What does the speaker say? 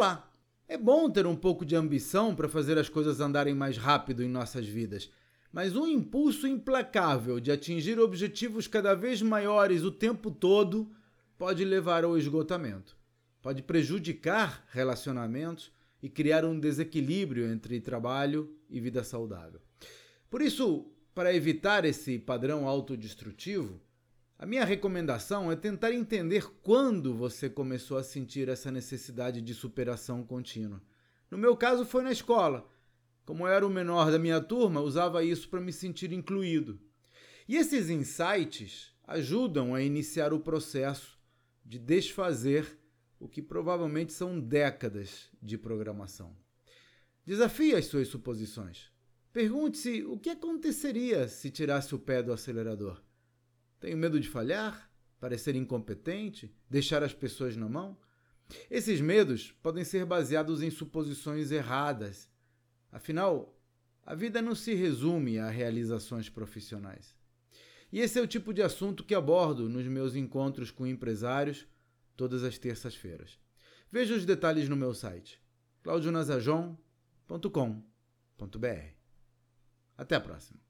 Olá! É bom ter um pouco de ambição para fazer as coisas andarem mais rápido em nossas vidas, mas um impulso implacável de atingir objetivos cada vez maiores o tempo todo pode levar ao esgotamento. Pode prejudicar relacionamentos e criar um desequilíbrio entre trabalho e vida saudável. Por isso, para evitar esse padrão autodestrutivo, a minha recomendação é tentar entender quando você começou a sentir essa necessidade de superação contínua. No meu caso, foi na escola. Como eu era o menor da minha turma, usava isso para me sentir incluído. E esses insights ajudam a iniciar o processo de desfazer o que provavelmente são décadas de programação. Desafie as suas suposições. Pergunte-se o que aconteceria se tirasse o pé do acelerador. Tenho medo de falhar? Parecer incompetente? Deixar as pessoas na mão? Esses medos podem ser baseados em suposições erradas. Afinal, a vida não se resume a realizações profissionais. E esse é o tipo de assunto que abordo nos meus encontros com empresários todas as terças-feiras. Veja os detalhes no meu site claudionazajon.com.br. Até a próxima.